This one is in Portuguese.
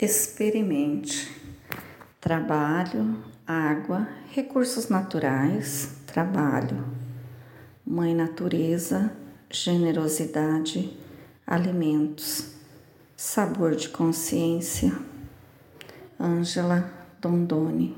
Experimente. Trabalho, água, recursos naturais, trabalho. Mãe Natureza, generosidade, alimentos. Sabor de consciência. Ângela Dondoni.